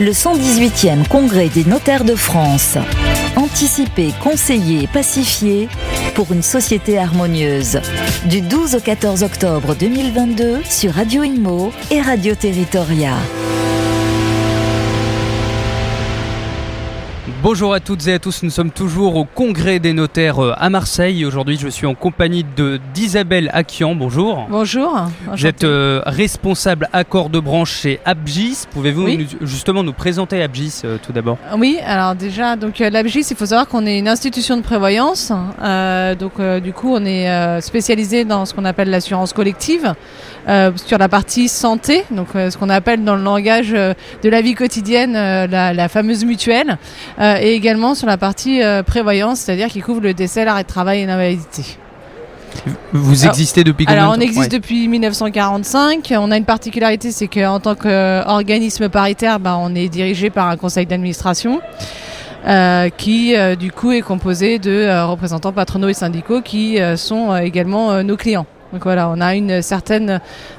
le 118e Congrès des notaires de France. Anticiper, conseiller, pacifier pour une société harmonieuse. Du 12 au 14 octobre 2022 sur Radio Imo et Radio Territoria. Bonjour à toutes et à tous, nous sommes toujours au congrès des notaires euh, à Marseille. Aujourd'hui, je suis en compagnie de d'Isabelle Akian. Bonjour. Bonjour. Vous êtes euh, responsable accord de branche chez Abgis. Pouvez-vous Oui. justement nous présenter Abgis euh, tout d'abord? Oui, alors déjà, donc euh, l'ABGIS, il faut savoir qu'on est une institution de prévoyance. Donc du coup, on est spécialisé dans ce qu'on appelle l'assurance collective, sur la partie santé, donc euh, ce qu'on appelle dans le langage euh, de la vie quotidienne euh, la, la fameuse mutuelle, euh, et également sur la partie euh, prévoyance, c'est-à-dire qui couvre le décès, l'arrêt de travail et l'invalidité. Vous existez depuis combien Alors, on existe Ouais. depuis 1945. On a une particularité, c'est qu'en tant qu'organisme paritaire, bah, on est dirigé par un conseil d'administration. euh, qui euh, du coup est composé de euh, représentants patronaux et syndicaux qui euh, sont euh, également euh, nos clients. Donc voilà, on a une certaine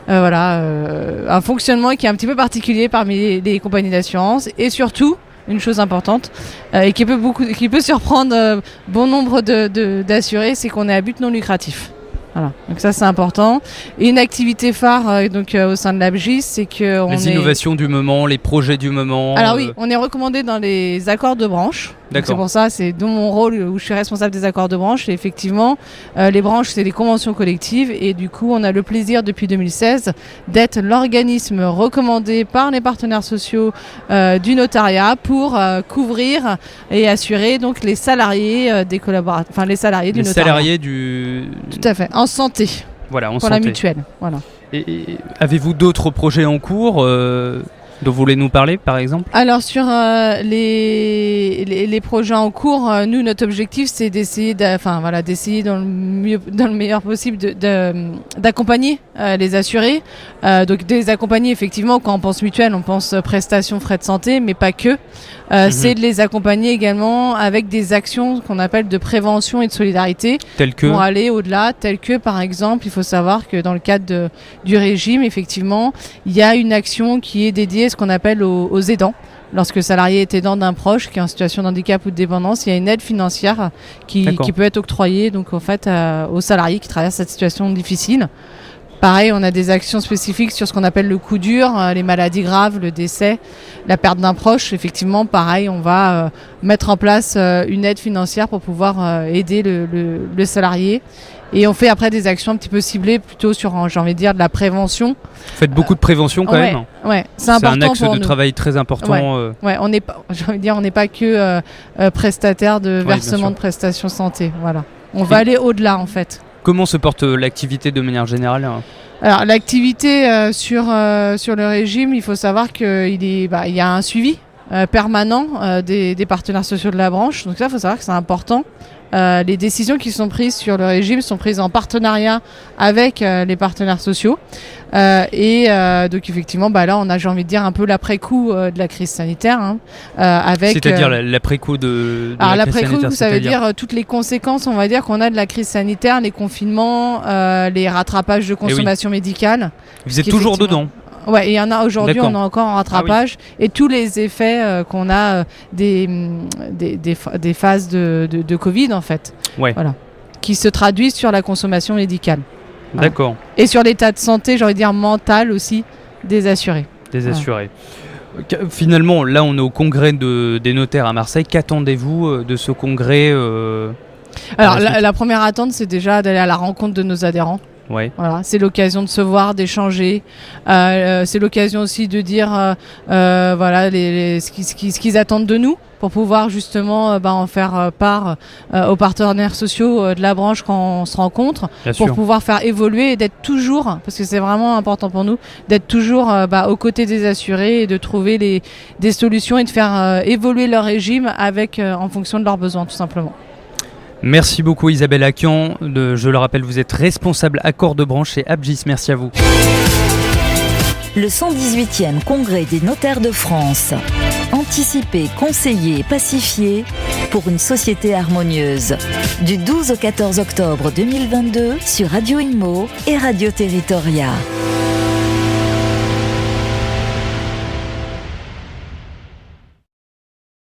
euh, voilà euh, un fonctionnement qui est un petit peu particulier parmi les, les compagnies d'assurance et surtout une chose importante euh, et qui peut beaucoup qui peut surprendre bon nombre de- de- d'assurés, c'est qu'on est à but non lucratif. Voilà, donc ça c'est important. Et une activité phare euh, donc euh, au sein de l'ABGIS, c'est que on Les est innovations du moment, les projets du moment. alors euh, oui, on est recommandé dans les accords de branche. C'est pour ça, c'est dans mon rôle où je suis responsable des accords de branche. Et effectivement, euh, les branches, c'est les conventions collectives. Et du coup, on a le plaisir depuis 2016 d'être l'organisme recommandé par les partenaires sociaux euh, du notariat pour euh, couvrir et assurer donc les salariés des collaborateurs, enfin les salariés du les notariat. salariés du. Tout à fait, en santé, Voilà, en pour la mutuelle. Voilà. Et- et Avez-vous d'autres projets en cours euh, dont vous voulez nous parler, par exemple Alors sur euh, les, les, les projets en cours, euh, nous notre objectif c'est d'essayer, enfin voilà, d'essayer dans le mieux, dans le meilleur possible de- de- d'accompagner euh, les assurés. Donc des accompagner effectivement quand on pense mutuelle, on pense prestations, frais de santé, mais pas que. Mhm. C'est de les accompagner également avec des actions qu'on appelle de prévention et de solidarité Tels que. pour aller au-delà, tel que par exemple, il faut savoir que dans le cadre de- du régime, effectivement, il y a une action qui est dédiée ce qu'on appelle aux, aux aidants. Lorsque le salarié est aidant d'un proche qui est en situation de handicap ou de dépendance, il y a une aide financière qui, peut être octroyée donc en fait à- aux salariés qui traversent cette situation difficile. Pareil, on a des actions spécifiques sur ce qu'on appelle le coup dur, euh, les maladies graves, le décès, la perte d'un proche. Effectivement, pareil, on va euh, mettre en place euh, une aide financière pour pouvoir aider le, le- le salarié. Et on fait après des actions un petit peu ciblées, plutôt sur, j'ai envie de dire, de la prévention. Faites beaucoup de prévention quand même. ouais, c'est C'est important un axe pour de nous. travail très important. Ouais. euh, Ouais, on n'est pas, j'ai envie de dire, on n'est pas que euh, prestataire de versement de prestations santé. Voilà. On va aller au-delà en fait. Comment se porte euh, l'activité de manière générale hein Alors l'activité euh, sur euh, sur le régime, il faut savoir qu'il bah, y a un suivi euh, permanent euh, des, des partenaires sociaux de la branche. Donc ça, il faut savoir que c'est important. Euh, les décisions qui sont prises sur le régime sont prises en partenariat avec euh, les partenaires sociaux. Euh, et euh, donc effectivement, bah là, on a, j'ai envie de dire, un peu l'après-coup euh, de la crise sanitaire, hein, euh, avec. C'est-à-dire la- l'après-coup de, de alors la crise l'après-coup, sanitaire, ça veut dire toutes les conséquences, on va dire, qu'on a de la crise sanitaire, les confinements, euh, les rattrapages Eh de consommation médicale. Vous êtes toujours dedans. Ouais, il y en a aujourd'hui, on est encore en rattrapage. Et tous les effets euh, qu'on a euh, des, hum, des, des, des phases de, de, de Covid, en fait. Ouais. Voilà. Qui se traduisent sur la consommation médicale. Voilà. D'accord. Et sur l'état de santé, j'ai envie de dire mental aussi, des assurés. Des assurés. Qu- Finalement, là, on est au congrès de, des notaires à Marseille. Qu'attendez-vous euh, de ce congrès euh, Alors, la première attente, c'est déjà d'aller à la rencontre de nos adhérents. Ouais. Voilà, c'est l'occasion de se voir, d'échanger. Euh, euh, c'est l'occasion aussi de dire euh, euh, voilà les, les- ce qu'ils ce qu'ils- ce qu'ils attendent de nous pour pouvoir justement euh, bah, en faire part euh, aux partenaires sociaux de la branche quand on se rencontre, Bien pour sûr. pouvoir faire évoluer et d'être toujours, parce que c'est vraiment important pour nous, d'être toujours bah, aux côtés des assurés et de trouver les, des solutions et de faire évoluer leur régime avec euh, en fonction de leurs besoins tout simplement. Merci beaucoup Isabelle. De- je le rappelle, vous êtes responsable accord de branche chez Abgis. Merci à vous. Le 118e Congrès des notaires de France. Anticiper, conseiller, pacifier pour une société harmonieuse. Du 12 au 14 octobre 2022 sur Radio Imo et Radio Territoria.